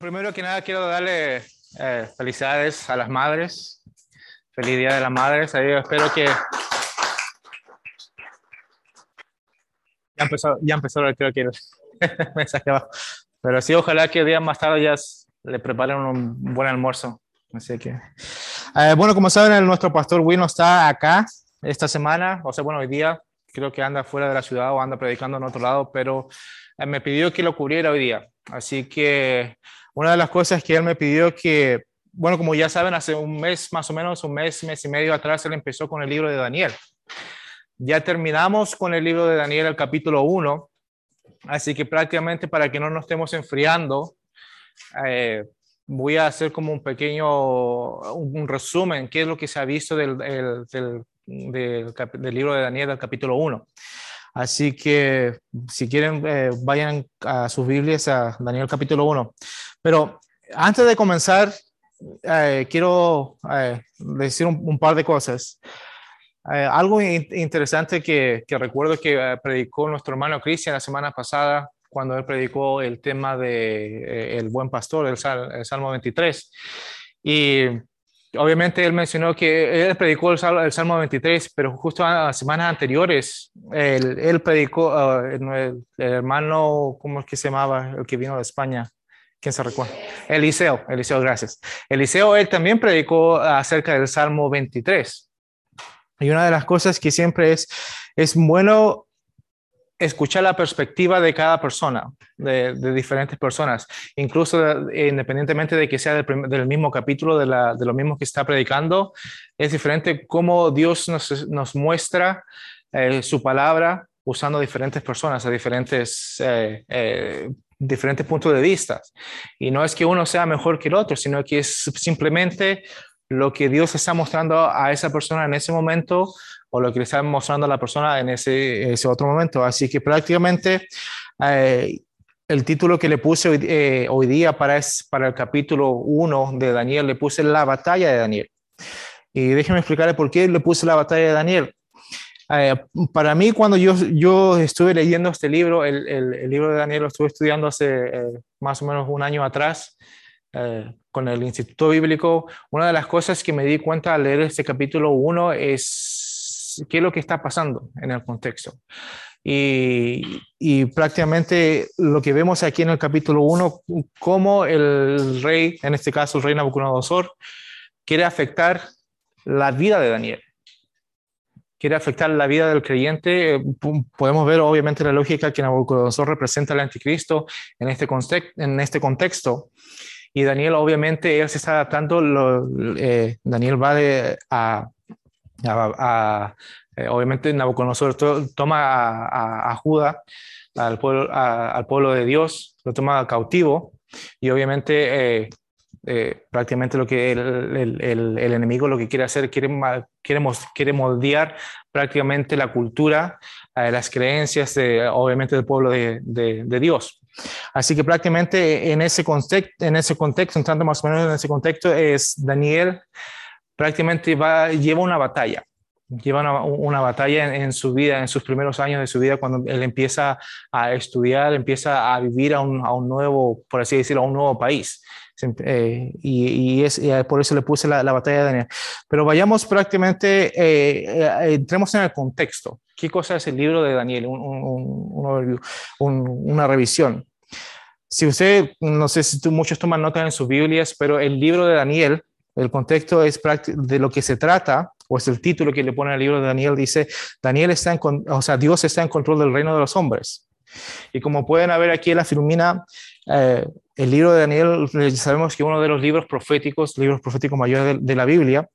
Primero que nada quiero darle eh, felicidades a las madres. Feliz Día de las Madres. Ahí espero que... Ya empezó, ya empezó creo que el mensaje abajo. Pero sí, ojalá que día más tarde ya le preparen un buen almuerzo. Así que... Eh, bueno, como saben, nuestro pastor Will no está acá esta semana. O sea, bueno, hoy día creo que anda fuera de la ciudad o anda predicando en otro lado, pero eh, me pidió que lo cubriera hoy día. Así que una de las cosas que él me pidió que, bueno, como ya saben, hace un mes más o menos, un mes, mes y medio atrás, él empezó con el libro de Daniel. Ya terminamos con el libro de Daniel, el capítulo 1, así que prácticamente para que no nos estemos enfriando, eh, voy a hacer como un pequeño un, resumen, qué es lo que se ha visto del, del, del, del libro de Daniel, el capítulo 1. Así que si quieren, eh, vayan a sus Biblias a Daniel capítulo 1. Pero antes de comenzar, eh, quiero eh, decir un, par de cosas. algo interesante que, recuerdo que predicó nuestro hermano Cristian la semana pasada cuando él predicó el tema de el buen pastor, el, el Salmo 23. Y obviamente él mencionó que él predicó el Salmo, 23, pero justo a las semanas anteriores, él, predicó, uh, el, hermano, ¿cómo es que se llamaba? El que vino de España. ¿Quién se recuerda? Eliseo, Eliseo, gracias. Eliseo, él también predicó acerca del Salmo 23. Y una de las cosas que siempre es, es bueno escuchar la perspectiva de cada persona, de, diferentes personas, incluso independientemente de que sea del, mismo capítulo, de, lo mismo que está predicando, es diferente cómo Dios nos, nos muestra eh, su palabra usando diferentes personas a diferentes, eh, eh, diferentes puntos de vista. Y no es que uno sea mejor que el otro, sino que es simplemente lo que Dios está mostrando a esa persona en ese momento o lo que le está mostrando a la persona en ese, ese otro momento. Así que prácticamente eh, el título que le puse hoy, eh, hoy, día para, es, para el capítulo 1 de Daniel, le puse la batalla de Daniel. Y déjenme explicarle por qué le puse la batalla de Daniel. Eh, para mí, cuando yo, yo estuve leyendo este libro, el, el, libro de Daniel lo estuve estudiando hace más o menos un año atrás, con el Instituto Bíblico, una de las cosas que me di cuenta al leer este capítulo 1 es qué es lo que está pasando en el contexto. Y, y, prácticamente lo que vemos aquí en el capítulo 1, cómo el rey, en este caso el rey Nabucodonosor, quiere afectar la vida de Daniel. Quiere afectar la vida del creyente. Podemos ver obviamente la lógica que Nabucodonosor representa al anticristo en este, en este contexto. Y Daniel obviamente él se está adaptando, lo, eh, Daniel va de, a a, eh, obviamente Nabucodonosor toma a, a, Judá, al pueblo, al pueblo de Dios, lo toma cautivo y obviamente eh, eh, prácticamente lo que el, el, enemigo lo que quiere hacer, quiere, quiere, quiere moldear prácticamente la cultura, las creencias, de, obviamente, del pueblo de, de, Dios. Así que prácticamente en ese, contexto, en ese contexto, entrando más o menos en ese contexto, es Daniel prácticamente va, lleva una batalla, lleva una, batalla en, su vida, en sus primeros años de su vida, cuando él empieza a estudiar, empieza a vivir a un, a un nuevo, por así decirlo, a un nuevo país. Eh, y, es, por eso le puse la, batalla de Daniel. Pero vayamos prácticamente, eh, eh, entremos en el contexto. ¿Qué cosa es el libro de Daniel? Un, una revisión. Si usted, no sé si muchos toman nota en sus Biblias, pero el libro de Daniel el contexto es de lo que se trata, o es el título que le pone al libro de Daniel, dice, Daniel está en, o sea, Dios está en control del reino de los hombres. Y como pueden ver aquí la filmina, eh, el libro de Daniel, sabemos que uno de los libros proféticos, libros proféticos mayores de, la Biblia,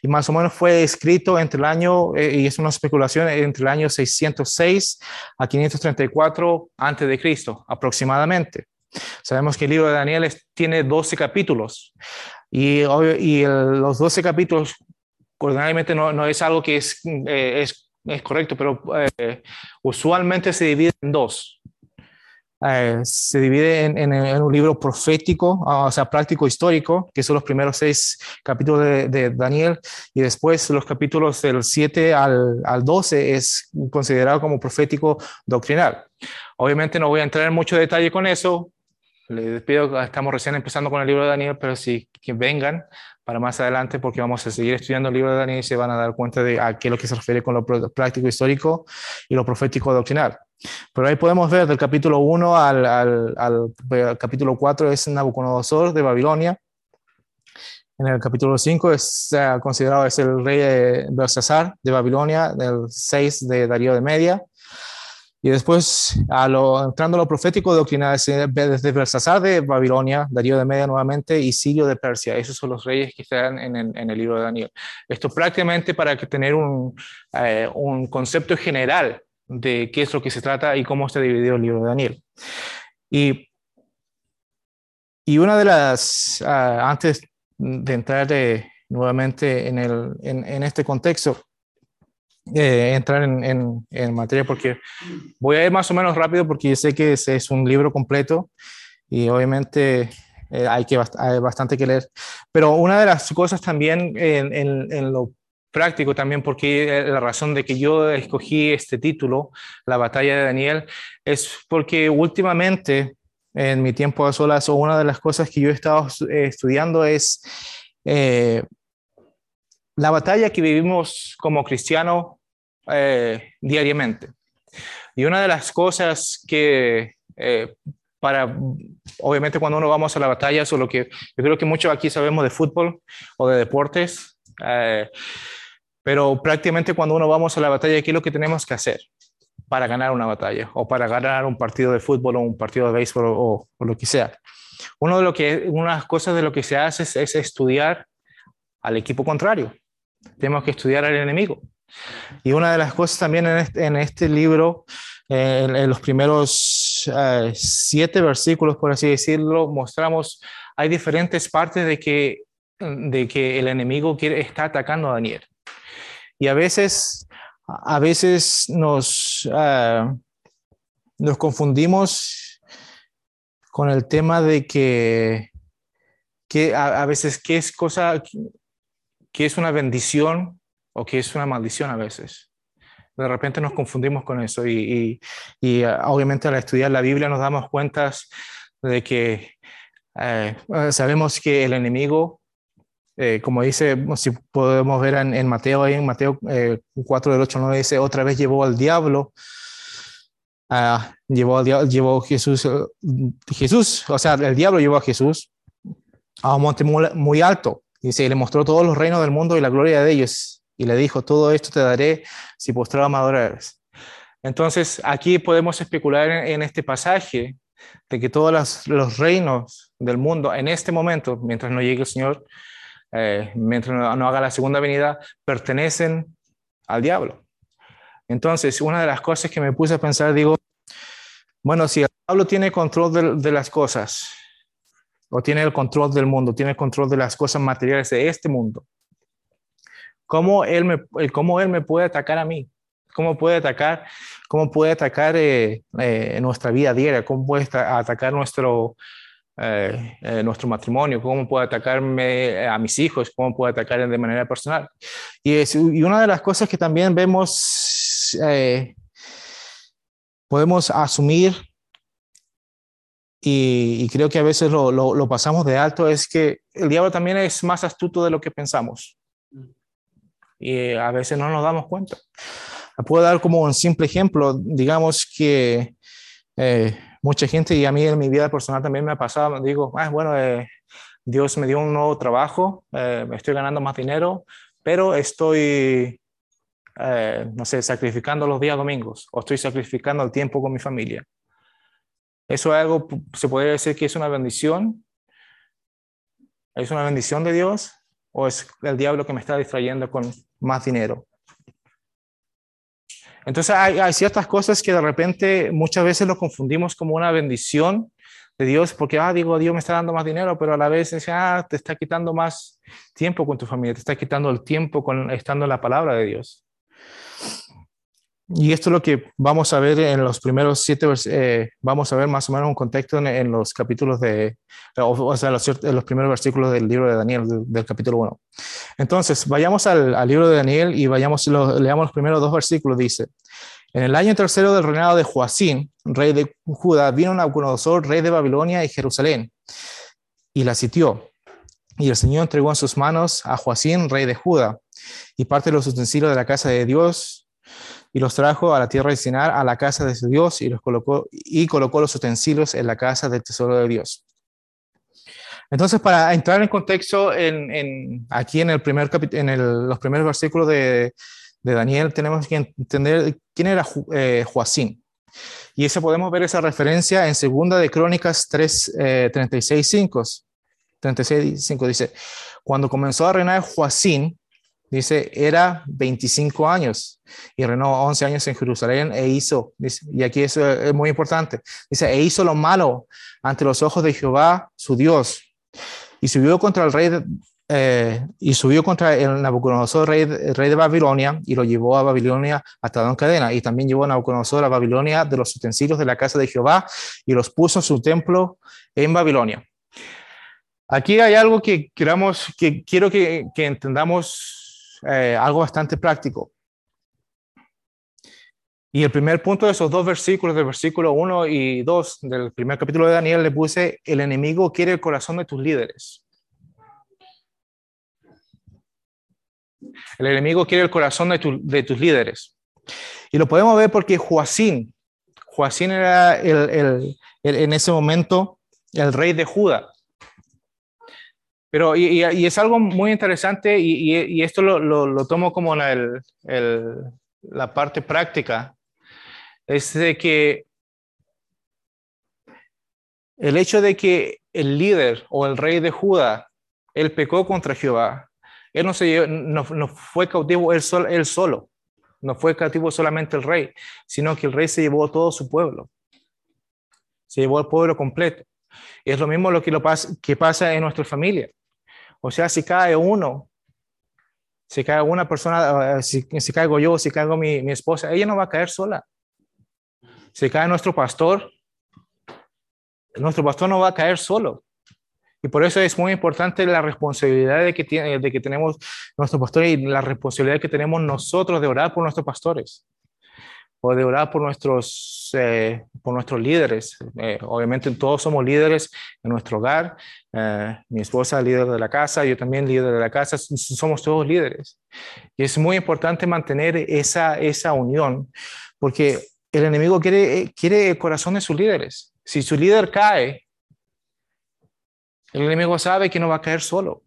y más o menos fue escrito entre el año, eh, y es una especulación, entre el año 606 a 534 antes de Cristo, aproximadamente. Sabemos que el libro de Daniel tiene 12 capítulos. Y, y los 12 capítulos, ordinariamente no, no es algo que es, eh, es, es, correcto, pero eh, usualmente se divide en dos. Eh, se divide en, en, un libro profético, ah, o sea, práctico histórico, que son los primeros seis capítulos de, de Daniel, y después los capítulos del 7 al, al 12 es considerado como profético doctrinal. Obviamente no voy a entrar en mucho detalle con eso, les pido, estamos recién empezando con el libro de Daniel, pero que vengan para más adelante porque vamos a seguir estudiando el libro de Daniel y se van a dar cuenta de a qué es lo que se refiere con lo práctico histórico y lo profético doctrinal. Pero ahí podemos ver del capítulo 1 al, al, al capítulo 4 es Nabucodonosor de Babilonia. En el capítulo 5 es considerado es el rey de Belsasar de Babilonia, del 6 de Darío de Media. Y después, a lo, entrando a lo profético doctrinal, desde Belsasar de Babilonia, Darío de Media nuevamente y Sirio de Persia. Esos son los reyes que están en, en, el libro de Daniel. Esto prácticamente para que tener un, eh, un concepto general de qué es lo que se trata y cómo está dividido el libro de Daniel. Y, y una de las, ah, antes de entrar nuevamente en, el, en este contexto, eh, entrar en, en, materia porque voy a ir más o menos rápido porque sé que es, es un libro completo y obviamente eh, hay, que hay bastante que leer. Pero una de las cosas también en, en, lo práctico también porque la razón de que yo escogí este título, La batalla de Daniel, es porque últimamente en mi tiempo a solas o una de las cosas que yo he estado estudiando es eh, la batalla que vivimos como cristianos eh, diariamente. Y una de las cosas que eh, para, obviamente cuando uno vamos a la batalla, o lo que yo creo que muchos aquí sabemos de fútbol o de deportes, eh, pero prácticamente cuando uno vamos a la batalla, ¿qué es lo que tenemos que hacer para ganar una batalla o para ganar un partido de fútbol o un partido de béisbol o, lo que sea? Uno de lo que, unas cosas de lo que se hace es, es estudiar al equipo contrario. Tenemos que estudiar al enemigo. Y una de las cosas también en este, en este libro, eh, en, los primeros eh, siete versículos, por así decirlo, mostramos, hay diferentes partes de que, de que el enemigo quiere, está atacando a Daniel. Y a veces, a veces nos, eh, nos confundimos con el tema de que, que a, veces qué es cosa, que es una bendición o que es una maldición a veces. De repente nos confundimos con eso y, y, uh, obviamente al estudiar la Biblia nos damos cuenta de que eh, sabemos que el enemigo, eh, como dice, si podemos ver en, Mateo, ahí en Mateo 4 del 8 9 dice, otra vez llevó al diablo, uh, llevó al diablo, llevó Jesús, Jesús, o sea, el diablo llevó a Jesús a un monte muy, alto. Dice, y le mostró todos los reinos del mundo y la gloria de ellos. Y le dijo, todo esto te daré si postrado me Entonces, aquí podemos especular en, este pasaje de que todos los, reinos del mundo en este momento, mientras no llegue el Señor, eh, mientras no, haga la segunda venida, pertenecen al diablo. Entonces, una de las cosas que me puse a pensar, digo, bueno, si el diablo tiene control de, las cosas, o tiene el control del mundo, tiene el control de las cosas materiales de este mundo, cómo él me, cómo él me puede atacar a mí, cómo puede atacar, cómo puede atacar eh, eh, nuestra vida diaria, cómo puede atacar nuestro, eh, nuestro matrimonio, cómo puede atacarme a mis hijos, cómo puede atacar de manera personal. Y, es, y una de las cosas que también vemos, podemos asumir, y, y, creo que a veces lo, lo, lo pasamos de alto, es que el diablo también es más astuto de lo que pensamos y a veces no nos damos cuenta. Puedo dar como un simple ejemplo, digamos que eh, mucha gente, y a mí en mi vida personal también me ha pasado, digo, ah, bueno, eh, Dios me dio un nuevo trabajo, eh, estoy ganando más dinero, pero estoy, no sé, sacrificando los días domingos o estoy sacrificando el tiempo con mi familia. Eso es algo, se podría decir que es una bendición. ¿Es una bendición de Dios? ¿O es el diablo que me está distrayendo con más dinero. Entonces hay, ciertas cosas que de repente muchas veces lo confundimos como una bendición de Dios, porque, ah, digo, Dios me está dando más dinero, pero a la vez ah, te está quitando más tiempo con tu familia, te está quitando el tiempo con, estando en la palabra de Dios. Y esto es lo que vamos a ver en los primeros siete, eh, vamos a ver más o menos un contexto en, los capítulos de, o, sea, los, los, primeros versículos del libro de Daniel, del, capítulo 1. Entonces, vayamos al, libro de Daniel y vayamos, leamos los primeros dos versículos. Dice, En el año tercero del reinado de Joacín, rey de Judá, vino Nabucodonosor, rey de Babilonia y Jerusalén, y la sitió. Y el Señor entregó en sus manos a Joacín, rey de Judá, y parte de los utensilios de la casa de Dios, y los trajo a la tierra de Sinar, a la casa de su Dios, y los colocó, y colocó los utensilios en la casa del tesoro de Dios. Entonces, para entrar en contexto, en, aquí en, el primer en los primeros versículos de, de, Daniel, tenemos que entender quién era eh, Joacín. Y eso podemos ver esa referencia en Segunda de Crónicas 3, eh, 36, 5. 36, 5 dice, cuando comenzó a reinar Joacín, dice, era 25 años y reinó 11 años en Jerusalén e hizo, y aquí eso es muy importante, dice, e hizo lo malo ante los ojos de Jehová, su Dios, y subió contra el rey eh, y subió contra el Nabucodonosor, rey, rey de Babilonia, y lo llevó a Babilonia hasta en cadena. Y también llevó a Nabucodonosor a Babilonia de los utensilios de la casa de Jehová y los puso en su templo en Babilonia. Aquí hay algo que, queramos, que quiero que, que entendamos, eh, algo bastante práctico. Y el primer punto de esos dos versículos, del versículo 1 y 2 del primer capítulo de Daniel, le puse, el enemigo quiere el corazón de tus líderes. El enemigo quiere el corazón de, de tus líderes. Y lo podemos ver porque Joacín, Joacín era el, el, en ese momento el rey de Judá. Pero, y, es algo muy interesante, y, esto lo, lo, tomo como la, parte práctica es de que el hecho de que el líder o el rey de Judá, él pecó contra Jehová, él no, se, no, fue cautivo él, él solo, no fue cautivo solamente el rey, sino que el rey se llevó todo su pueblo, se llevó al pueblo completo. Es lo mismo lo que, lo que pasa en nuestra familia. O sea, si cae uno, si cae una persona, eh, si, si caigo yo, si caigo mi, mi esposa, ella no va a caer sola se cae nuestro pastor, nuestro pastor no va a caer solo. Y por eso es muy importante la responsabilidad de que, tiene, de que tenemos nuestro pastor y la responsabilidad que tenemos nosotros de orar por nuestros pastores o de orar por nuestros, eh, por nuestros líderes. Eh, obviamente todos somos líderes en nuestro hogar. Eh, mi esposa líder de la casa, yo también líder de la casa, somos todos líderes. Y es muy importante mantener esa, esa unión, porque el enemigo quiere, quiere el corazón de sus líderes. Si su líder cae, el enemigo sabe que no va a caer solo.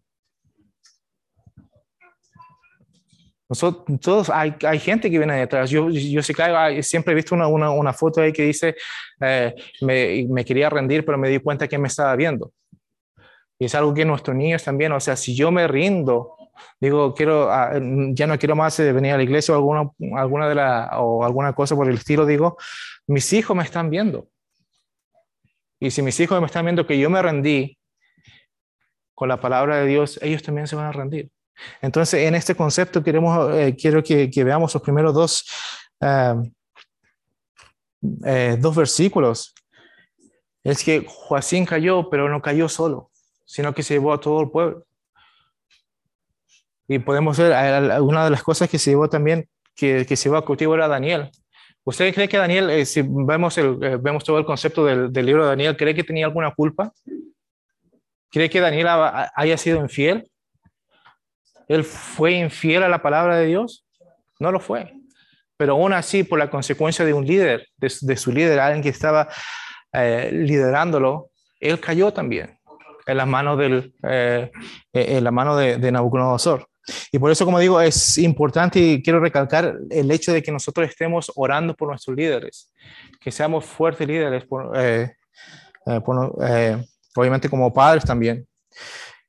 Nosotros, todos, hay, hay gente que viene detrás. Yo, yo sí caigo, siempre he visto una, una, una foto ahí que dice, eh, me, me, quería rendir, pero me di cuenta que me estaba viendo. Y es algo que nuestros niños también, o sea, si yo me rindo, digo, quiero, ah, ya no quiero más eh, venir a la iglesia o alguna, alguna, de la, o alguna cosa por el estilo, digo, mis hijos me están viendo. Y si mis hijos me están viendo que yo me rendí con la palabra de Dios, ellos también se van a rendir. Entonces, en este concepto queremos, eh, quiero que, que, veamos los primeros dos, uh, eh, dos versículos. Es que Joacín cayó, pero no cayó solo, sino que se llevó a todo el pueblo. Y podemos ver, una de las cosas que se llevó también, que, que se llevó a cultivo era Daniel. ¿Usted cree que Daniel, eh, si vemos, el, eh, vemos todo el concepto del, del, libro de Daniel, cree que tenía alguna culpa? ¿Cree que Daniel haya sido infiel? ¿Él fue infiel a la palabra de Dios? No lo fue. Pero aún así, por la consecuencia de un líder, de, su líder, alguien que estaba eh, liderándolo, él cayó también en las manos, eh, en la mano de, Nabucodonosor. Y por eso, como digo, es importante y quiero recalcar el hecho de que nosotros estemos orando por nuestros líderes, que seamos fuertes líderes, eh, eh, por, eh, obviamente como padres también.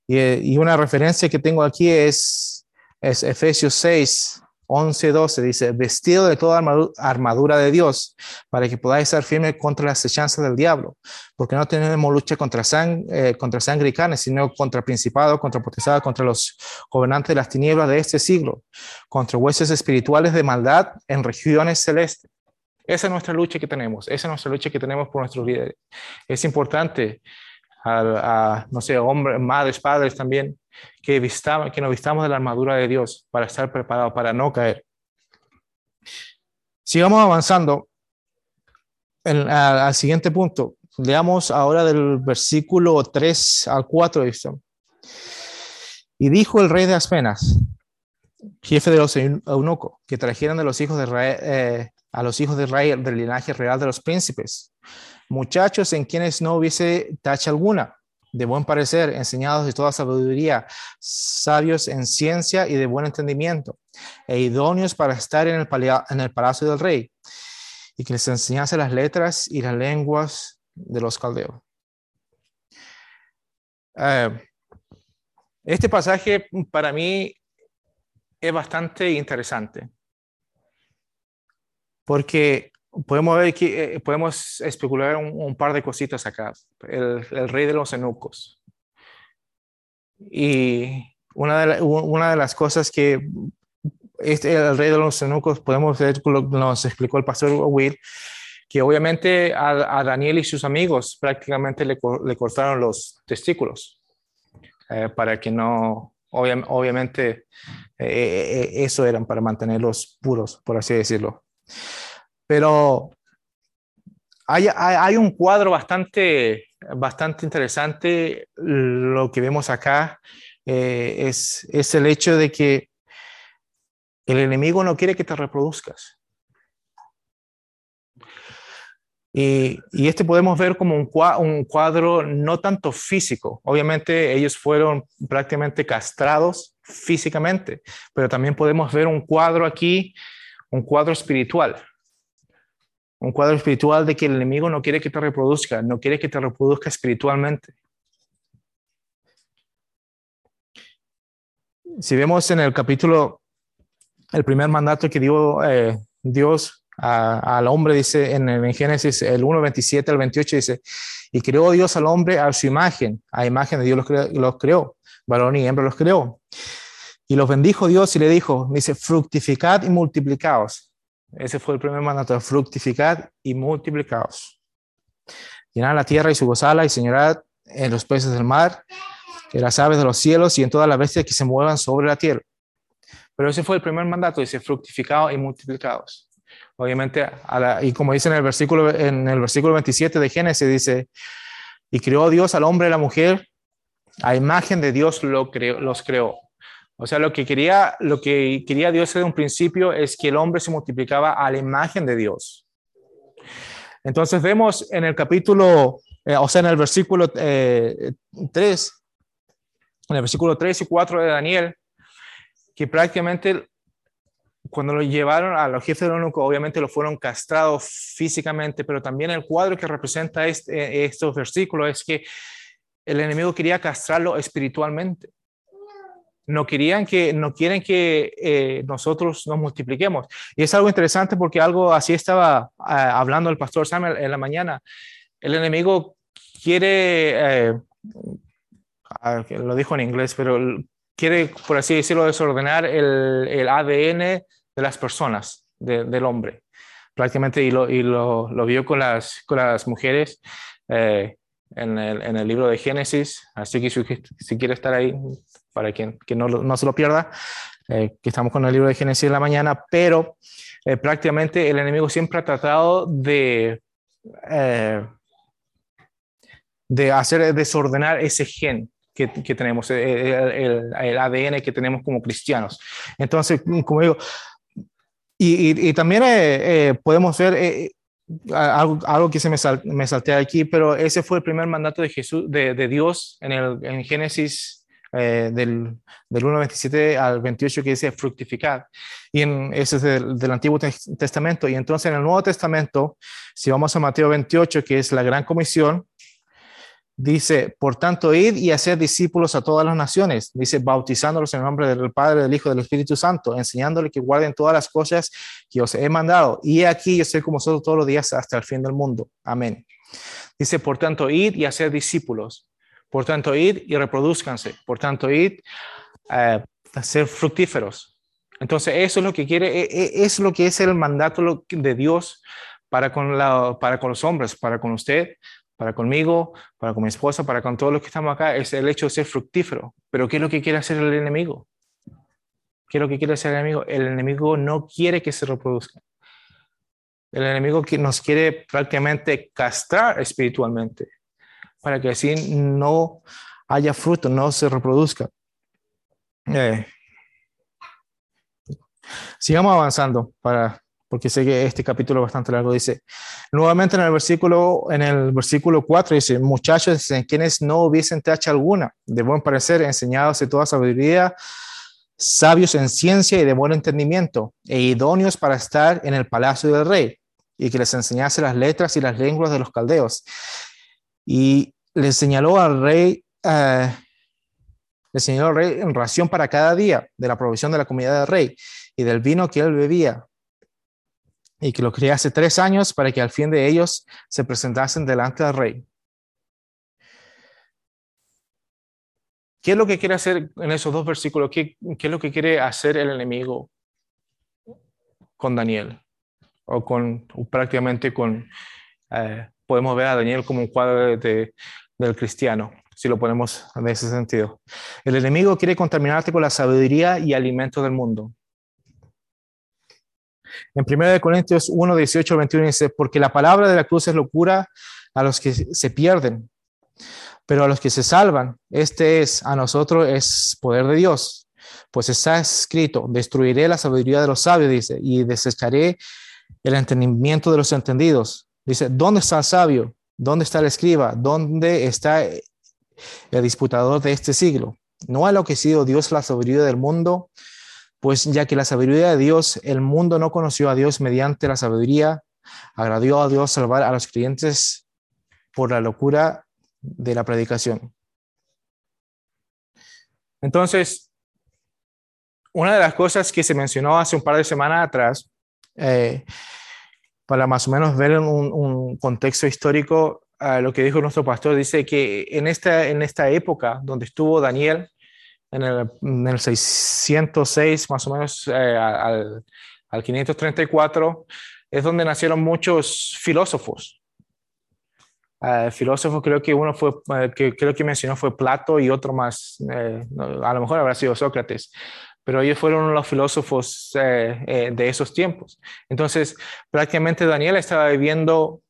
Y, y, una referencia que tengo aquí es, es Efesios 6, 11, 12 dice, vestido de toda armadura de Dios, para que podáis ser firmes contra las hechanzas del diablo, porque no tenemos lucha contra, sang eh, contra sangre y carne, sino contra principados, contra potestades, contra los gobernantes de las tinieblas de este siglo, contra huesos espirituales de maldad en regiones celestes. Esa es nuestra lucha que tenemos, esa es nuestra lucha que tenemos por nuestros líderes. Es importante a, a no sé, hombres, madres, padres también, que, vistamos, que nos vistamos de la armadura de Dios para estar preparados, para no caer. Sigamos avanzando al, siguiente punto. Leamos ahora del versículo 3 al 4. Dice, y dijo el rey de Aspenas, jefe de los eunucos, que trajeran de los hijos de Israel, eh, a los hijos de Israel del linaje real de los príncipes, muchachos en quienes no hubiese tacha alguna, de buen parecer, enseñados de toda sabiduría, sabios en ciencia y de buen entendimiento, e idóneos para estar en el, palacio del rey, y que les enseñase las letras y las lenguas de los caldeos. Eh, este pasaje para mí es bastante interesante, porque podemos ver que eh, podemos especular un, par de cositas acá. El, rey de los enucos. Y una de, una de las cosas que este, el rey de los enucos podemos ver, nos explicó el pastor Will, que obviamente a, Daniel y sus amigos prácticamente le, le cortaron los testículos eh, para que no, obviamente, eh, eso eran para mantenerlos puros, por así decirlo. Pero hay, un cuadro bastante, bastante interesante. Lo que vemos acá eh, es, es el hecho de que el enemigo no quiere que te reproduzcas. Y, este podemos ver como un un cuadro, no tanto físico. Obviamente ellos fueron prácticamente castrados físicamente, pero también podemos ver un cuadro aquí, un cuadro espiritual un cuadro espiritual de que el enemigo no quiere que te reproduzca, no quiere que te reproduzca espiritualmente. Si vemos en el capítulo, el primer mandato que dio eh, Dios al hombre, dice en, en Génesis el 1, 27 al 28, dice, y creó Dios al hombre a su imagen, a imagen de Dios los creó, los creó varón y hembra los creó. Y los bendijo Dios y le dijo, dice, fructificad y multiplicaos ese fue el primer mandato, fructificad y multiplicaos. Llenad la tierra y su gozala y señorad en los peces del mar, en las aves de los cielos y en todas las bestias que se muevan sobre la tierra. Pero ese fue el primer mandato, dice fructificados y multiplicados. Obviamente, y como dice en el, versículo, en el versículo 27 de Génesis, dice, y creó Dios al hombre y a la mujer, a imagen de Dios lo creó, los creó. O sea, lo que quería, lo que quería Dios desde un principio es que el hombre se multiplicaba a la imagen de Dios. Entonces vemos en el capítulo, eh, o sea, en el versículo 3, eh, en el versículo 3 y 4 de Daniel, que prácticamente cuando lo llevaron a los jefes del ONU, obviamente lo fueron castrados físicamente, pero también el cuadro que representa este, estos versículos es que el enemigo quería castrarlo espiritualmente no querían que, no quieren que eh, nosotros nos multipliquemos. Y es algo interesante porque algo así estaba ah, hablando el pastor Samuel en la mañana. El enemigo quiere, eh, ah, lo dijo en inglés, pero quiere, por así decirlo, desordenar el, el ADN de las personas, del hombre, prácticamente, y lo, y lo, lo vio con las, con las mujeres. Eh, en el, en el, libro de Génesis, así que si, si quiere estar ahí, para quien que no, no, se lo pierda, eh, que estamos con el libro de Génesis en la mañana, pero eh, prácticamente el enemigo siempre ha tratado de, eh, de hacer desordenar ese gen que, que tenemos, el, el, el, ADN que tenemos como cristianos. Entonces, como digo, y, y, también podemos ver algo, algo, que se me, sal, me salté aquí, pero ese fue el primer mandato de Jesús, de, de Dios en, el, en Génesis eh, del, del 1.27 al 28 que dice fructificar. Y en, ese es del, del, Antiguo Testamento. Y entonces en el Nuevo Testamento, si vamos a Mateo 28, que es la gran comisión, dice, por tanto, id y hacer discípulos a todas las naciones. Dice, bautizándolos en el nombre del Padre, del Hijo, del Espíritu Santo, enseñándoles que guarden todas las cosas que os he mandado. Y aquí yo estoy con vosotros todos los días hasta el fin del mundo. Amén. Dice, por tanto, id y hacer discípulos. Por tanto, id y reproduzcanse. Por tanto, id eh, a ser fructíferos. Entonces, eso es lo que quiere, e, e, es lo que es el mandato de Dios para con, la, para con los hombres, para con usted, para conmigo, para con mi esposa, para con todos los que estamos acá, es el hecho de ser fructífero. Pero ¿qué es lo que quiere hacer el enemigo? ¿Qué es lo que quiere hacer el enemigo? El enemigo no quiere que se reproduzca. el enemigo que nos quiere prácticamente castrar espiritualmente para que así no haya fruto, no se reproduzca. Eh, sigamos avanzando para porque sé que este capítulo es bastante largo, dice, nuevamente en el versículo, en el versículo 4 dice, muchachos en quienes no hubiesen tacha alguna, de buen parecer, enseñados de toda sabiduría, sabios en ciencia y de buen entendimiento, e idóneos para estar en el palacio del rey, y que les enseñase las letras y las lenguas de los caldeos. Y le señaló al rey, eh, le señaló al rey en ración para cada día de la provisión de la comida del rey y del vino que él bebía, y que lo crié hace tres años para que al fin de ellos se presentasen delante del rey. ¿Qué es lo que quiere hacer en esos dos versículos? ¿Qué, qué es lo que quiere hacer el enemigo con Daniel? O con prácticamente con, eh, podemos ver a Daniel como un cuadro de, del cristiano, si lo ponemos en ese sentido. El enemigo quiere contaminarte con la sabiduría y alimento del mundo. En 1 Corintios 1, 18 21 dice, porque la palabra de la cruz es locura a los que se pierden, pero a los que se salvan, este es, a nosotros es poder de Dios. Pues está escrito, destruiré la sabiduría de los sabios, dice, y desecharé el entendimiento de los entendidos. Dice, ¿dónde está el sabio? ¿Dónde está el escriba? ¿Dónde está el disputador de este siglo? ¿No ha enloquecido Dios la sabiduría del mundo? Pues ya que la sabiduría de Dios, el mundo no conoció a Dios mediante la sabiduría, agradó a Dios salvar a los creyentes por la locura de la predicación. Entonces, una de las cosas que se mencionó hace un par de semanas atrás, eh, para más o menos ver un, un contexto histórico, lo que dijo nuestro pastor, dice que en esta, en esta época donde estuvo Daniel, en el, en el 606 más o menos eh, al, al 534, es donde nacieron muchos filósofos. Uh, filósofos, creo que uno fue, uh, que creo que mencionó fue Plato y otro más, a lo mejor habrá sido Sócrates, pero ellos fueron los filósofos de esos tiempos. Entonces, prácticamente Daniel estaba viviendo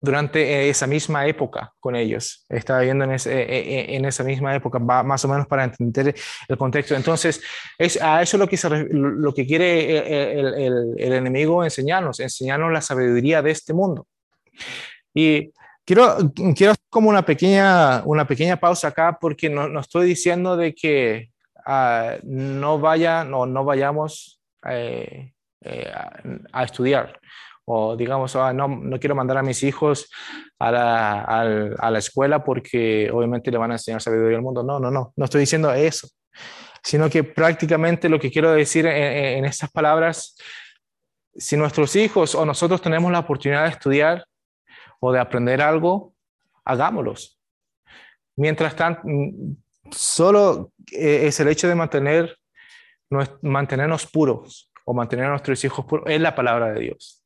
durante esa misma época con ellos. Estaba viendo en, ese, e, e, en esa misma época, más o menos para entender el contexto. Entonces, es a eso lo que, lo que quiere el, el, el, enemigo enseñarnos, enseñarnos la sabiduría de este mundo. Y quiero, quiero como una pequeña, una pequeña pausa acá porque no, no estoy diciendo de que uh, no, vaya, no, no vayamos eh, eh, a, a estudiar o digamos, ah, no, no quiero mandar a mis hijos a la, a, la, escuela porque obviamente le van a enseñar sabiduría al mundo. No, no, no, no estoy diciendo eso, sino que prácticamente lo que quiero decir en, en estas palabras, si nuestros hijos o nosotros tenemos la oportunidad de estudiar o de aprender algo, hagámoslos. Mientras tanto, solo eh, es el hecho de mantener, mantenernos puros o mantener a nuestros hijos puros, es la palabra de Dios.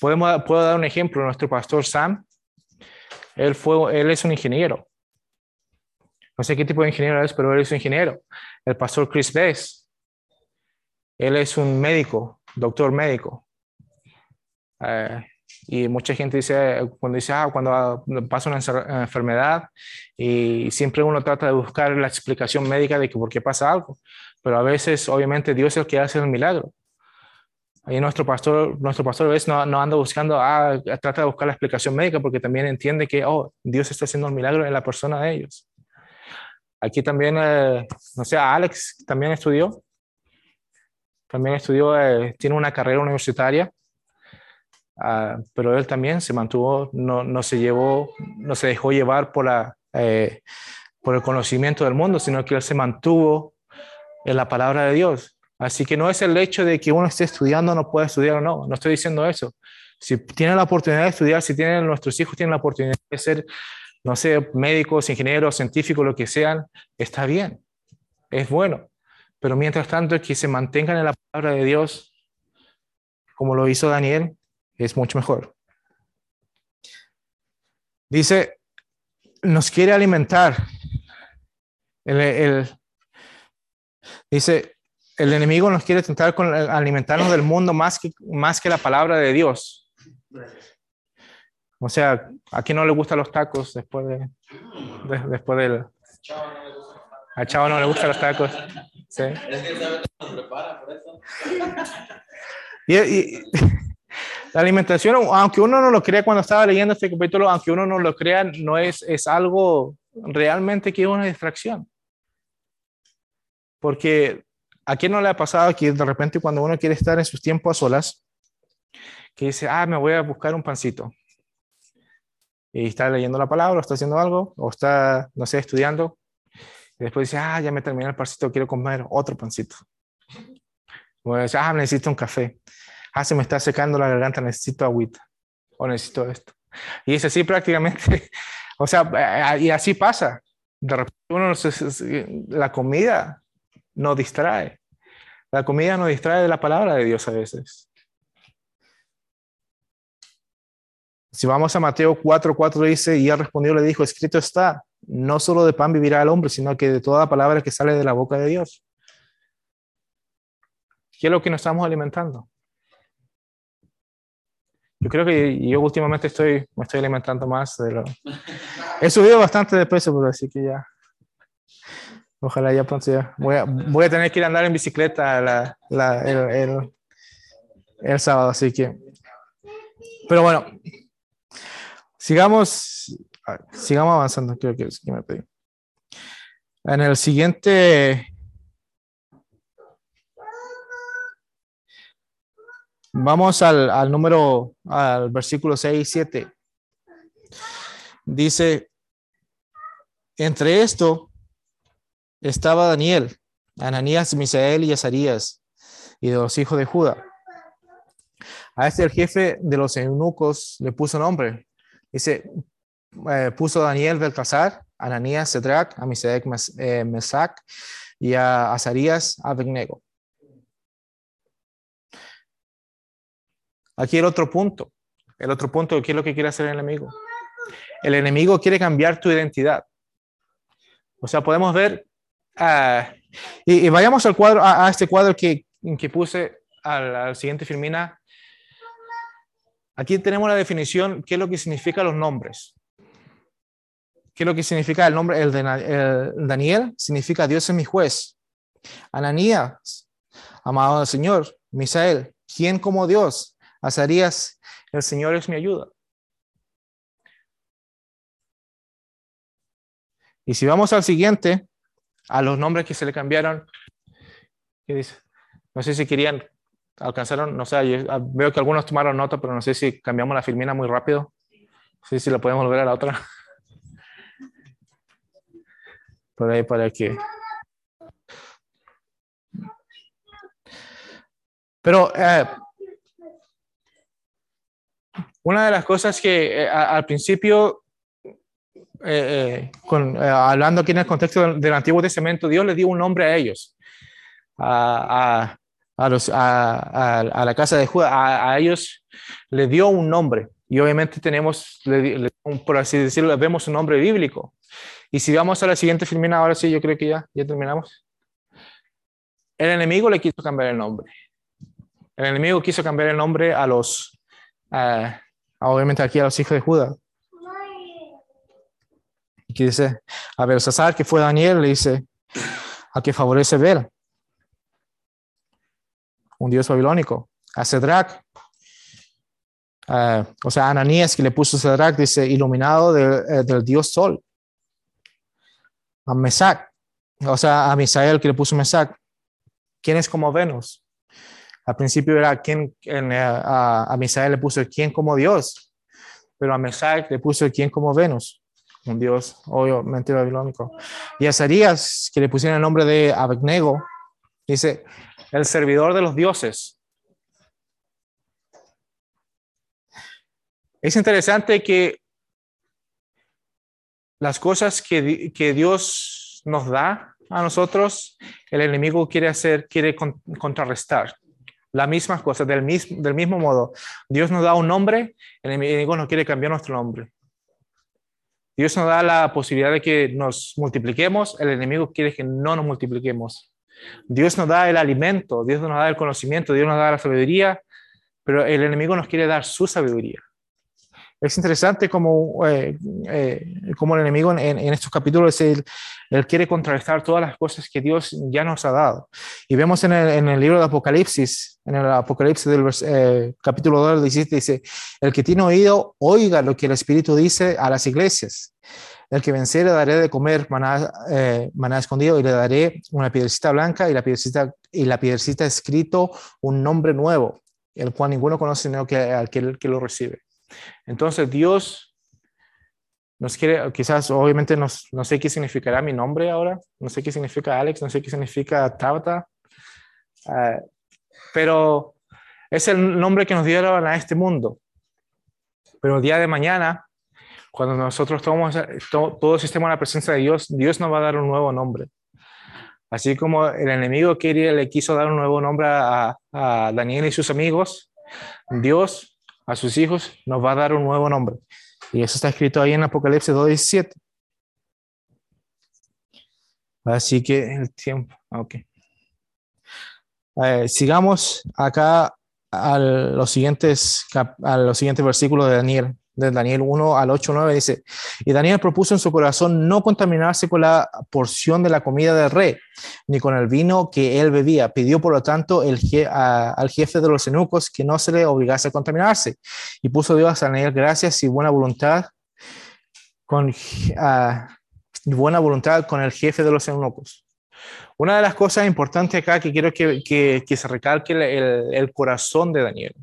Podemos, puedo dar un ejemplo. Nuestro pastor Sam, él, fue, él es un ingeniero. No sé qué tipo de ingeniero es, pero él es un ingeniero. El pastor Chris Bess, él es un médico, doctor médico. Eh, y mucha gente dice, cuando dice, ah, cuando pasa una enfermedad, y siempre uno trata de buscar la explicación médica de que por qué pasa algo. Pero a veces, obviamente, Dios es el que hace el milagro. Ahí nuestro pastor, nuestro pastor a veces no, no, anda buscando, ah, trata de buscar la explicación médica porque también entiende que, oh, Dios está haciendo un milagro en la persona de ellos. Aquí también, eh, no sé, Alex también estudió. También estudió, eh, tiene una carrera universitaria, uh, pero él también se mantuvo, no, no, se llevó, no se dejó llevar por, la, eh, por el conocimiento del mundo, sino que él se mantuvo en la palabra de Dios Así que no es el hecho de que uno esté estudiando, no pueda estudiar o no, no estoy diciendo eso. Si tienen la oportunidad de estudiar, si tienen nuestros hijos tienen la oportunidad de ser, no sé, médicos, ingenieros, científicos, lo que sean, está bien, es bueno. Pero mientras tanto, que se mantengan en la palabra de Dios, como lo hizo Daniel, es mucho mejor. Dice, nos quiere alimentar. El, el, dice, el enemigo nos quiere tentar con alimentarnos del mundo más que, más que la palabra de Dios. O sea, ¿a quién no le gustan los tacos después de, después del... A Chavo no le gustan los tacos. ¿Sí? Eso. y, la alimentación, aunque uno no lo crea cuando estaba leyendo este capítulo, aunque uno no lo crea, no es, es algo realmente que es una distracción. Porque a quién no le ha pasado que de repente cuando uno quiere estar en sus tiempos a solas, que dice, ah, me voy a buscar un pancito. Y está leyendo la palabra, o está haciendo algo, o está, no sé, estudiando. Y después dice, ah, ya me terminé el pancito, quiero comer otro pancito. O dice, ah, necesito un café. Ah, se me está secando la garganta, necesito agüita. O necesito esto. Y es así prácticamente. O sea, y así pasa. De repente uno, la comida no distrae. La comida nos distrae de la palabra de Dios a veces. Si vamos a Mateo 4, 4 dice, y él respondió, le dijo, escrito está, no solo de pan vivirá el hombre, sino que de toda palabra que sale de la boca de Dios. ¿Qué es lo que nos estamos alimentando? Yo creo que yo últimamente estoy, me estoy alimentando más de lo... He subido bastante de peso, pero así que ya Ojalá ya pronto ya. Voy a, voy a tener que ir a andar en bicicleta la, la, el, el, el, sábado, así que. Pero bueno, sigamos, sigamos avanzando. Creo que, que me pedí. En el siguiente. Vamos al, número, al versículo 6 y 7. Dice, entre esto, estaba Daniel, Ananías, Misael y Azarías, y de los hijos de Judá. A este el jefe de los eunucos le puso nombre. Dice, eh, puso Daniel Belcasar, Ananías Cedrac, a Misael eh, Mesac y a Azarías Abednego. Aquí el otro punto. El otro punto, ¿qué es lo que quiere hacer el enemigo? El enemigo quiere cambiar tu identidad. O sea, podemos ver Ah, y, vayamos al cuadro, a, este cuadro que, que puse al, siguiente Firmina. Aquí tenemos la definición, qué es lo que significa los nombres. ¿Qué es lo que significa el nombre? El de Daniel significa Dios es mi juez. Ananías, amado del Señor. Misael, ¿quién como Dios? Azarías, el Señor es mi ayuda. Y si vamos al siguiente, a los nombres que se le cambiaron. ¿Qué dice? No sé si querían, alcanzaron, no sé, ah, veo que algunos tomaron nota, pero no sé si cambiamos la filmina muy rápido. No sé si la podemos volver a la otra. Por ahí para que... Pero eh, una de las cosas que eh, al principio eh, eh, con, eh, hablando aquí en el contexto del, Antiguo Testamento, Dios le dio un nombre a ellos, a, a, los, a, la casa de Judá, a, ellos le dio un nombre. Y obviamente tenemos, por así decirlo, vemos un nombre bíblico. Y si vamos a la siguiente filmina, ahora sí, yo creo que ya, ya terminamos. El enemigo le quiso cambiar el nombre. El enemigo quiso cambiar el nombre a los, obviamente aquí a los hijos de Judá que dice, a Belsasar, que fue Daniel, le dice, a que favorece ver, un dios babilónico, a Cedrac, o sea, Ananías que le puso Cedrac, dice, iluminado eh, del dios Sol, a Mesac, o sea, a Misael que le puso Mesac, ¿quién es como Venus? Al principio era quien, eh, a, a Misael le puso quién como Dios, pero a Mesac le puso quién como Venus un dios obviamente babilónico. Y a Azarías, que le pusieron el nombre de Abednego, dice, el servidor de los dioses. Es interesante que las cosas que, que Dios nos da a nosotros, el enemigo quiere hacer, quiere contrarrestar. Las mismas cosas, del mismo, del mismo modo. Dios nos da un nombre, el enemigo no quiere cambiar nuestro nombre. Dios nos da la posibilidad de que nos multipliquemos, el enemigo quiere que no nos multipliquemos. Dios nos da el alimento, Dios nos da el conocimiento, Dios nos da la sabiduría, pero el enemigo nos quiere dar su sabiduría. Es interesante como, eh, eh, el enemigo en, en estos capítulos, él, él, quiere contrarrestar todas las cosas que Dios ya nos ha dado. Y vemos en el, libro de Apocalipsis, en el Apocalipsis del eh, capítulo 2, 17, dice, el que tiene oído, oiga lo que el Espíritu dice a las iglesias. El que le daré de comer maná, eh, maná, escondido y le daré una piedrecita blanca y la piedrecita, y la piedrecita escrito un nombre nuevo, el cual ninguno conoce sino que aquel que lo recibe. Entonces Dios nos quiere, quizás obviamente no sé qué significará mi nombre ahora, no sé qué significa Alex, no sé qué significa Tabata, uh, pero es el nombre que nos dieron a este mundo. Pero el día de mañana cuando nosotros tomamos todo, todo sistema a la presencia de Dios, Dios nos va a dar un nuevo nombre. Así como el enemigo quería, le quiso dar un nuevo nombre a Daniel y sus amigos, Dios a sus hijos nos va a dar un nuevo nombre. Y eso está escrito ahí en Apocalipsis 2.17. Así que el tiempo, ok. Eh, sigamos acá a los siguientes, a los siguientes versículos de Daniel de Daniel 1 al 8, 9 dice, y Daniel propuso en su corazón no contaminarse con la porción de la comida del rey, ni con el vino que él bebía. Pidió, por lo tanto, el al jefe de los eunucos que no se le obligase a contaminarse. Y puso Dios a Daniel gracias y buena voluntad con buena voluntad con el jefe de los eunucos. Una de las cosas importantes acá que quiero que, que, se recalque el, el corazón de Daniel.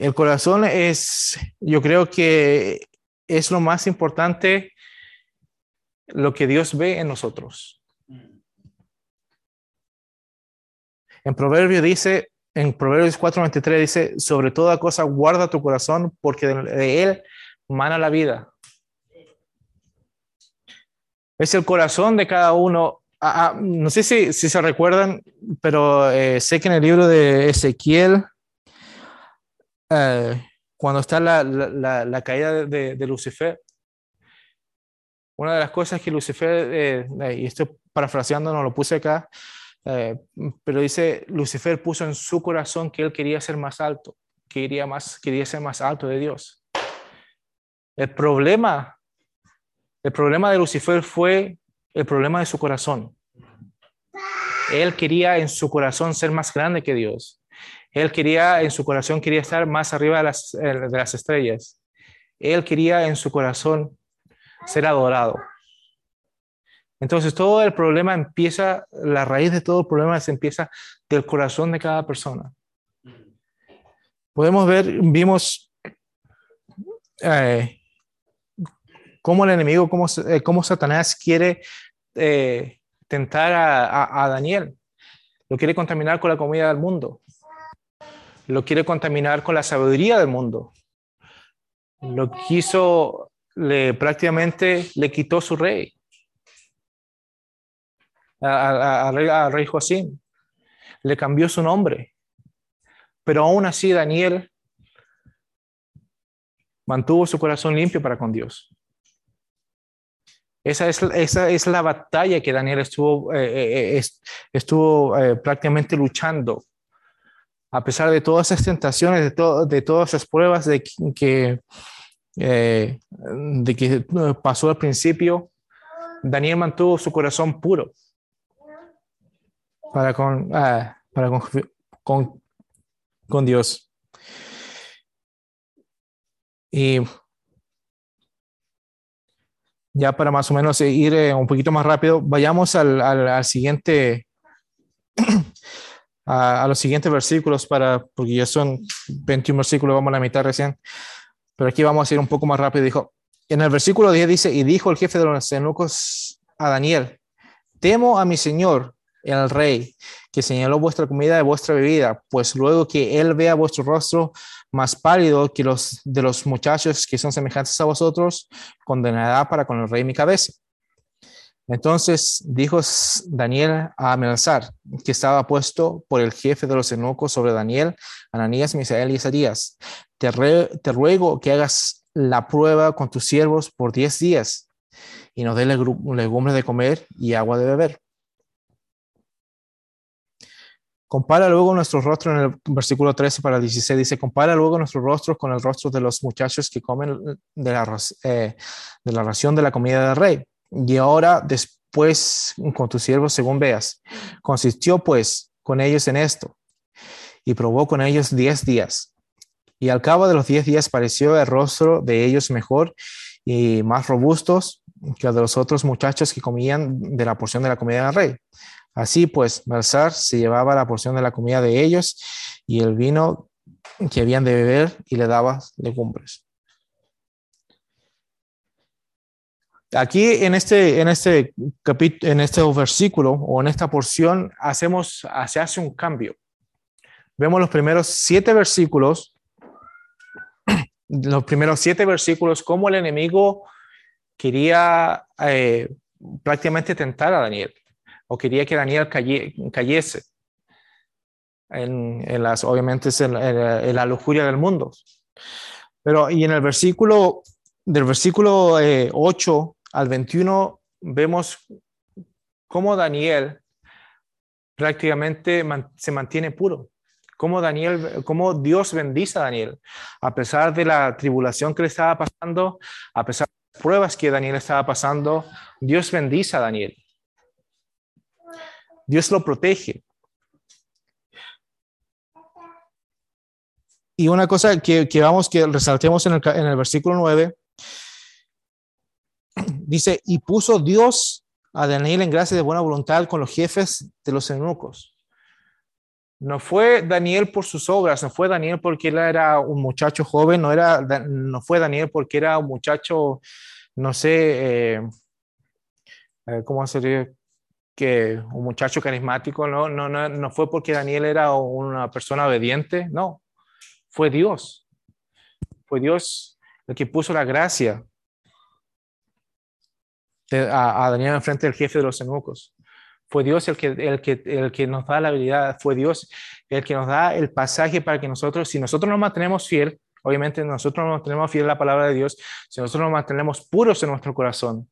El corazón es, yo creo que es lo más importante, lo que Dios ve en nosotros. En Proverbios dice, en Proverbios 4:23 dice, sobre toda cosa guarda tu corazón porque de él mana la vida. Es el corazón de cada uno. Ah, ah, no sé si, si, se recuerdan, pero eh, sé que en el libro de Ezequiel eh, cuando está la, la, la caída de, de, Lucifer, una de las cosas que Lucifer, eh, eh, y estoy parafraseando, no lo puse acá, pero dice, Lucifer puso en su corazón que él quería ser más alto, quería, más, quería ser más alto de Dios. El problema, el problema de Lucifer fue el problema de su corazón. Él quería en su corazón ser más grande que Dios. Él quería, en su corazón, quería estar más arriba de las, eh, de las estrellas. Él quería en su corazón ser adorado. Entonces todo el problema empieza, la raíz de todo el problema se empieza del corazón de cada persona. Podemos ver, vimos eh, cómo el enemigo, cómo, eh, cómo Satanás quiere tentar a, a Daniel. Lo quiere contaminar con la comida del mundo lo quiere contaminar con la sabiduría del mundo. Lo quiso, le, prácticamente le quitó su rey, al rey Josim, le cambió su nombre. Pero aún así Daniel mantuvo su corazón limpio para con Dios. Esa es, esa es la batalla que Daniel estuvo, eh, eh, estuvo eh, prácticamente luchando a pesar de todas esas tentaciones, de, de todas esas pruebas de que, eh, de que pasó al principio, Daniel mantuvo su corazón puro para con, ah, para con, con, Dios. Y ya para más o menos ir eh, un poquito más rápido, vayamos al, al siguiente a, los siguientes versículos para, porque ya son 21 versículos, vamos a la mitad recién, pero aquí vamos a ir un poco más rápido. Dijo, en el versículo 10 dice, y dijo el jefe de los eunucos a Daniel, temo a mi señor, el rey, que señaló vuestra comida y vuestra bebida, pues luego que él vea vuestro rostro más pálido que los de los muchachos que son semejantes a vosotros, condenará para con el rey mi cabeza. Entonces dijo Daniel a Melzar, que estaba puesto por el jefe de los eunucos sobre Daniel, Ananías, Misael y Isaías, te, te ruego que hagas la prueba con tus siervos por diez días y nos dé legumbres de comer y agua de beber. Compara luego nuestro rostro en el versículo 13 para el 16, dice, compara luego nuestros rostros con el rostro de los muchachos que comen de la, eh, de la ración de la comida del rey. Y ahora después con tus siervos según veas. Consistió pues con ellos en esto y probó con ellos diez días. Y al cabo de los diez días pareció el rostro de ellos mejor y más robustos que el de los otros muchachos que comían de la porción de la comida del rey. Así pues, Balsar se llevaba la porción de la comida de ellos y el vino que habían de beber y le daba legumbres. Aquí en este, en este capítulo, en este versículo o en esta porción hacemos, se hace un cambio. Vemos los primeros siete versículos, los primeros siete versículos, cómo el enemigo quería eh, prácticamente tentar a Daniel o quería que Daniel cayese en, las, obviamente en, la lujuria del mundo. Pero y en el versículo, del versículo 8 eh, al 21 vemos cómo Daniel prácticamente se mantiene puro. Cómo, Daniel, cómo Dios bendice a Daniel, a pesar de la tribulación que le estaba pasando, a pesar de las pruebas que Daniel estaba pasando, Dios bendice a Daniel. Dios lo protege. Y una cosa que, vamos que resaltemos en el, en el versículo 9, dice, y puso Dios a Daniel en gracia de buena voluntad con los jefes de los eunucos. No fue Daniel por sus obras, no fue Daniel porque él era un muchacho joven, no, era, no fue Daniel porque era un muchacho, no sé, eh, ¿cómo sería? que un muchacho carismático, no, no, no, no fue porque Daniel era una persona obediente, no, fue Dios. Fue Dios el que puso la gracia a, Daniel enfrente del jefe de los eunucos. Fue Dios el que, el, que, el que nos da la habilidad, fue Dios el que nos da el pasaje para que nosotros, si nosotros nos mantenemos fiel, obviamente nosotros nos mantenemos fiel a la palabra de Dios, si nosotros nos mantenemos puros en nuestro corazón,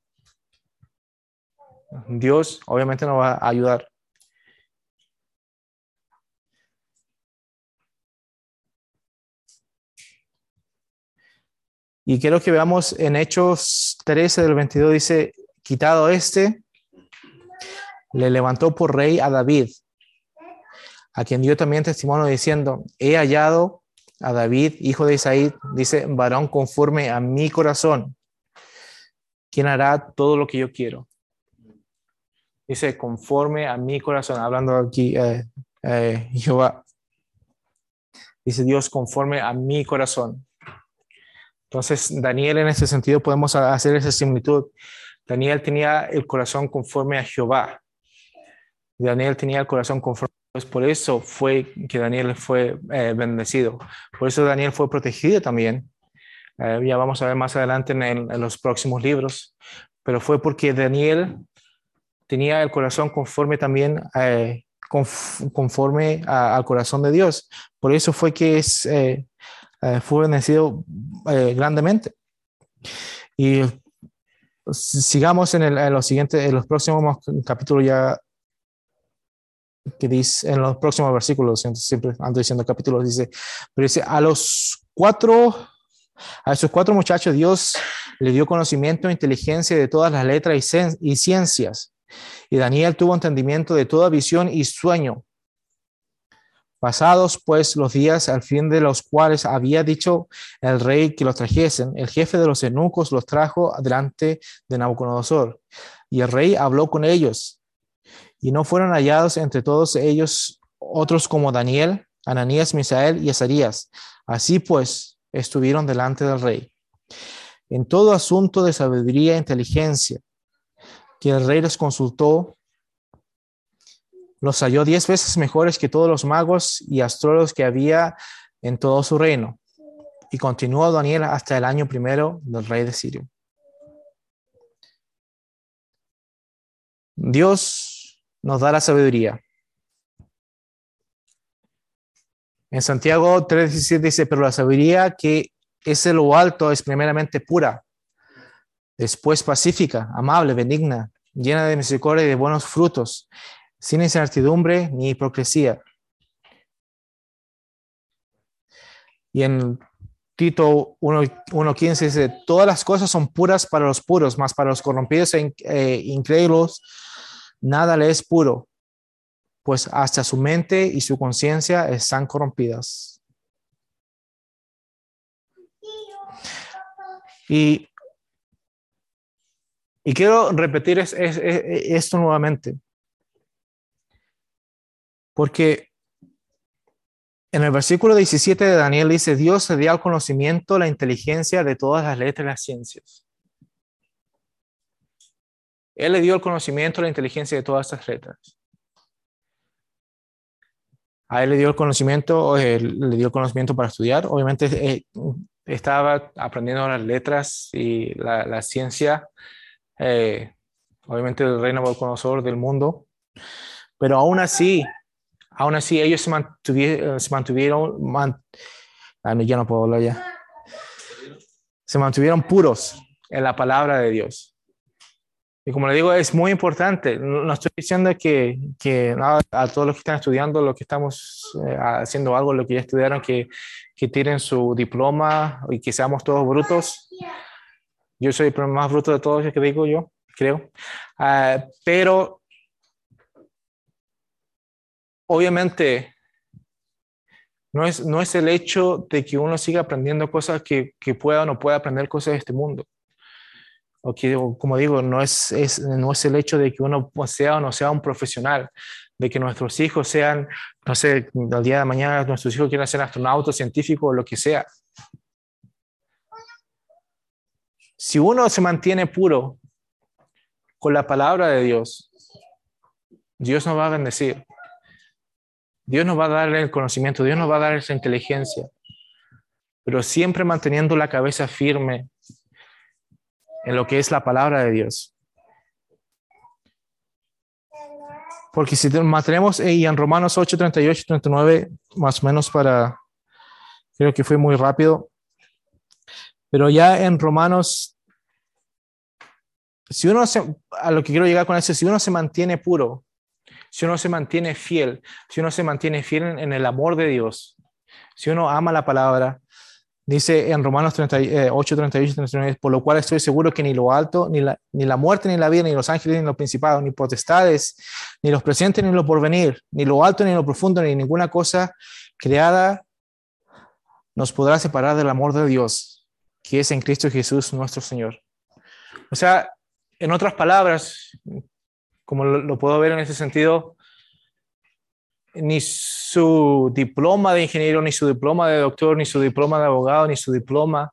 Dios obviamente nos va a ayudar. Y quiero que veamos en Hechos 13 del 22, dice, quitado este, le levantó por rey a David, a quien dio también testimonio diciendo, he hallado a David, hijo de Isaí, dice, varón conforme a mi corazón, quien hará todo lo que yo quiero. Dice, conforme a mi corazón, hablando aquí eh, eh, Jehová. Dice Dios, conforme a mi corazón. Entonces, Daniel en ese sentido podemos hacer esa similitud. Daniel tenía el corazón conforme a Jehová. Daniel tenía el corazón conforme a Por eso fue que Daniel fue eh, bendecido. Por eso Daniel fue protegido también. ya vamos a ver más adelante en, en, los próximos libros. Pero fue porque Daniel tenía el corazón conforme también eh, conforme al corazón de Dios. Por eso fue que es, eh, eh, fue bendecido grandemente. Y sigamos en, el, en los siguientes, en los próximos capítulos ya que dice en los próximos versículos, siempre ando diciendo capítulos, dice, pero dice, a los cuatro, a esos cuatro muchachos Dios le dio conocimiento e inteligencia de todas las letras y, y ciencias y Daniel tuvo entendimiento de toda visión y sueño. Pasados pues los días al fin de los cuales había dicho el rey que los trajesen, el jefe de los eunucos los trajo delante de Nabucodonosor. Y el rey habló con ellos. Y no fueron hallados entre todos ellos otros como Daniel, Ananías, Misael y Azarías. Así pues estuvieron delante del rey. En todo asunto de sabiduría e inteligencia, que el rey les consultó, los halló diez veces mejores que todos los magos y astrólogos que había en todo su reino. Y continuó Daniel hasta el año primero del rey de Sirio. Dios nos da la sabiduría. En Santiago 3:17 dice, pero la sabiduría que es de lo alto es primeramente pura, después pacífica, amable, benigna, llena de misericordia y de buenos frutos, sin incertidumbre ni hipocresía. Y en Tito 1.15 dice, todas las cosas son puras para los puros, mas para los corrompidos e, e incrédulos nada le es puro, pues hasta su mente y su conciencia están corrompidas. Y, y quiero repetir esto nuevamente porque en el versículo 17 de Daniel dice, Dios le dio al conocimiento la inteligencia de todas las letras y las ciencias. Él le dio el conocimiento, la inteligencia de todas estas letras. A él le dio el conocimiento, le dio el conocimiento para estudiar. Obviamente eh, estaba aprendiendo las letras y la, ciencia, eh, obviamente el reino conocedor del mundo. Pero aún así, Aún así, ellos se mantuvieron, se mantuvieron ah, ya no puedo hablar ya. Se mantuvieron puros en la palabra de Dios. Y como le digo, es muy importante. No estoy diciendo que, que a todos los que están estudiando, los que estamos eh, haciendo algo, lo que ya estudiaron, que, que tienen su diploma y que seamos todos brutos. Yo soy el más bruto de todos, que digo yo, creo. Ah, pero obviamente no es, no es el hecho de que uno siga aprendiendo cosas que, que pueda o no pueda aprender cosas de este mundo. O que, como digo, no es, no es el hecho de que uno sea o no sea un profesional, de que nuestros hijos sean, no sé, el día de mañana nuestros hijos quieran ser astronautas, científicos o lo que sea. Si uno se mantiene puro con la palabra de Dios, Dios nos va a bendecir. Dios nos va a dar el conocimiento, Dios nos va a dar esa inteligencia, pero siempre manteniendo la cabeza firme en lo que es la palabra de Dios. Porque si mantenemos, y en Romanos 8, 38, 39, más o menos para, creo que fue muy rápido, pero ya en Romanos, si uno se, a lo que quiero llegar con eso, si uno se mantiene puro, si uno se mantiene fiel, si uno se mantiene fiel en, el amor de Dios, si uno ama la palabra, dice en Romanos 38, 38 39, por lo cual estoy seguro que ni lo alto, ni la, ni la muerte, ni la vida, ni los ángeles, ni los principados, ni potestades, ni los presentes, ni lo porvenir, ni lo alto, ni lo profundo, ni ninguna cosa creada nos podrá separar del amor de Dios, que es en Cristo Jesús nuestro Señor. O sea, en otras palabras, como lo, puedo ver en ese sentido, ni su diploma de ingeniero, ni su diploma de doctor, ni su diploma de abogado, ni su diploma,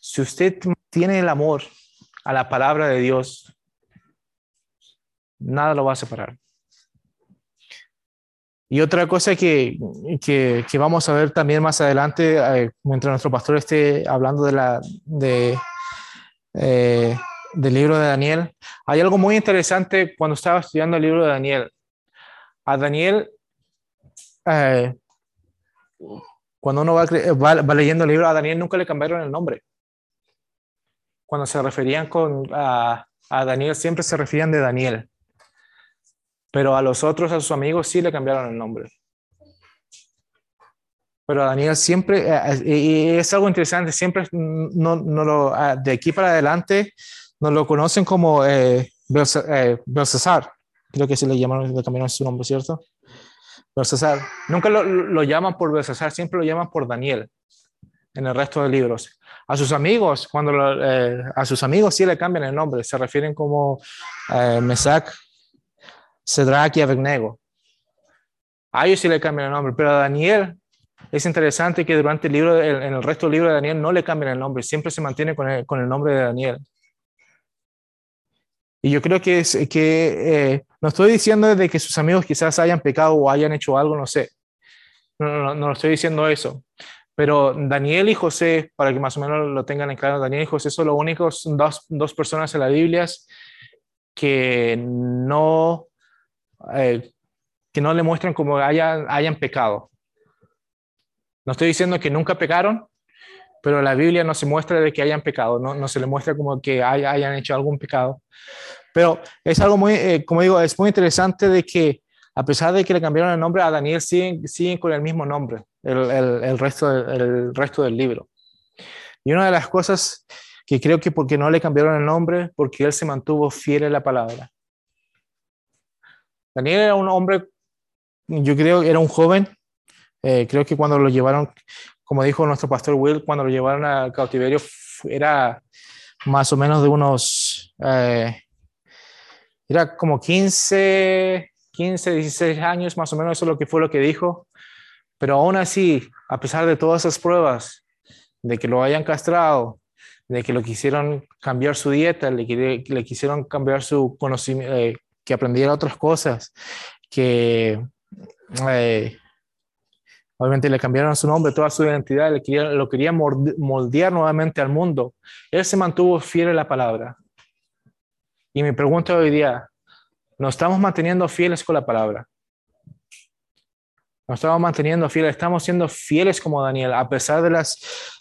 si usted tiene el amor a la palabra de Dios, nada lo va a separar. Y otra cosa que, que, vamos a ver también más adelante, eh, mientras nuestro pastor esté hablando de la, de, eh, del libro de Daniel, hay algo muy interesante cuando estaba estudiando el libro de Daniel. A Daniel, eh, cuando uno va, leyendo el libro, a Daniel nunca le cambiaron el nombre. Cuando se referían con, a, a Daniel, siempre se referían de Daniel. Pero a los otros, a sus amigos, sí le cambiaron el nombre. Pero a Daniel siempre, eh, eh, y es algo interesante, siempre no, no lo, ah, de aquí para adelante, nos lo conocen como eh, eh Belsasar. Creo que se le llamaron, le cambiaron su nombre, ¿cierto? Belsasar. Nunca lo, lo llaman por Belsasar, siempre lo llaman por Daniel en el resto de libros. A sus amigos, cuando eh, a sus amigos sí le cambian el nombre, se refieren como eh, Mesac, Cedrak y Abednego. A ellos sí le cambian el nombre, pero a Daniel es interesante que durante el libro, en el resto del libro de Daniel no le cambian el nombre, siempre se mantiene con el, con el nombre de Daniel. Y yo creo que, es, que eh, no estoy diciendo de que sus amigos quizás hayan pecado o hayan hecho algo, no sé. No, no, no estoy diciendo eso. Pero Daniel y José, para que más o menos lo tengan en claro, Daniel y José son los únicos dos, dos personas en la Biblia que no, eh, que no le muestran como hayan, hayan pecado. No estoy diciendo que nunca pecaron, pero la Biblia no se muestra de que hayan pecado, no, no se le muestra como que hayan hecho algún pecado. Pero es algo muy, eh, como digo, es muy interesante de que a pesar de que le cambiaron el nombre, a Daniel siguen, siguen con el mismo nombre. el, resto, el resto del libro. Y una de las cosas que creo que porque no le cambiaron el nombre, porque él se mantuvo fiel a la palabra. Daniel era un hombre, yo creo era un joven, eh, creo que cuando lo llevaron, como dijo nuestro pastor Will, cuando lo llevaron al cautiverio, era más o menos de unos, eh, era como 15, 15, 16 años, más o menos, eso es lo que fue lo que dijo. Pero aún así, a pesar de todas esas pruebas, de que lo hayan castrado, de que lo quisieron cambiar su dieta, le, le quisieron cambiar su conocimiento, eh, que aprendiera otras cosas, que eh, obviamente le cambiaron su nombre, toda su identidad, le lo querían moldear nuevamente al mundo. Él se mantuvo fiel a la palabra. Y me pregunto hoy día, ¿nos estamos manteniendo fieles con la palabra? Nos estamos manteniendo fieles, estamos siendo fieles como Daniel, a pesar de, las,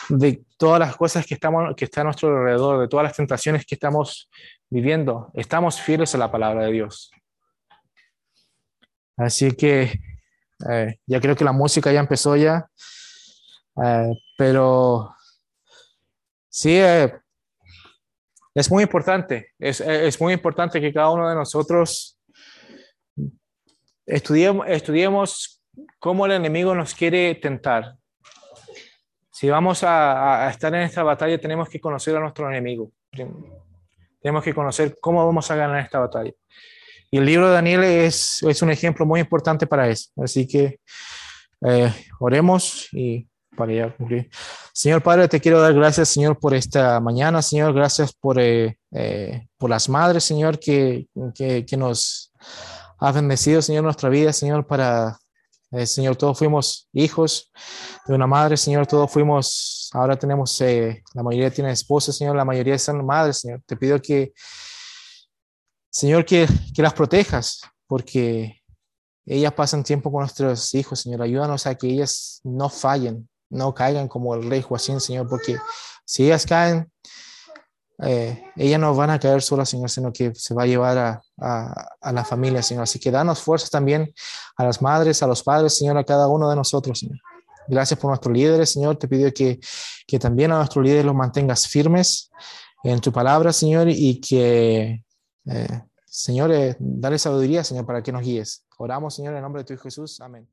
de todas las cosas que, estamos, que están a nuestro alrededor, de todas las tentaciones que estamos viviendo. Estamos fieles a la palabra de Dios. Así que eh, ya creo que la música ya empezó ya, eh, pero sí, eh, es muy importante, es, es, muy importante que cada uno de nosotros estudiemos, estudiemos cómo el enemigo nos quiere tentar. Si vamos a, estar en esta batalla, tenemos que conocer a nuestro enemigo. Tenemos que conocer cómo vamos a ganar esta batalla. Y el libro de Daniel es, es un ejemplo muy importante para eso. Así que eh, oremos y para ya cumplir. Señor Padre, te quiero dar gracias, Señor, por esta mañana. Señor, gracias por, eh, eh, por las madres, Señor, que, que, que nos ha bendecido, Señor, nuestra vida, Señor, para eh, Señor, todos fuimos hijos de una madre, Señor, todos fuimos, ahora tenemos, eh, la mayoría tiene esposa, Señor, la mayoría son madres, Señor. Te pido que, Señor, que, que las protejas, porque ellas pasan tiempo con nuestros hijos, Señor. Ayúdanos a que ellas no fallen, no caigan como el rey Joaquín, Señor, porque si ellas caen, eh, ellas no van a caer solas, Señor, sino que se va a llevar a, a, la familia, Señor. Así que danos fuerzas también a las madres, a los padres, Señor, a cada uno de nosotros, Señor. Gracias por nuestros líderes, Señor. Te pido que, que también a nuestros líderes los mantengas firmes en tu palabra, Señor, y que, eh, Señor, dale sabiduría, Señor, para que nos guíes. Oramos, Señor, en nombre de tu Hijo Jesús. Amén.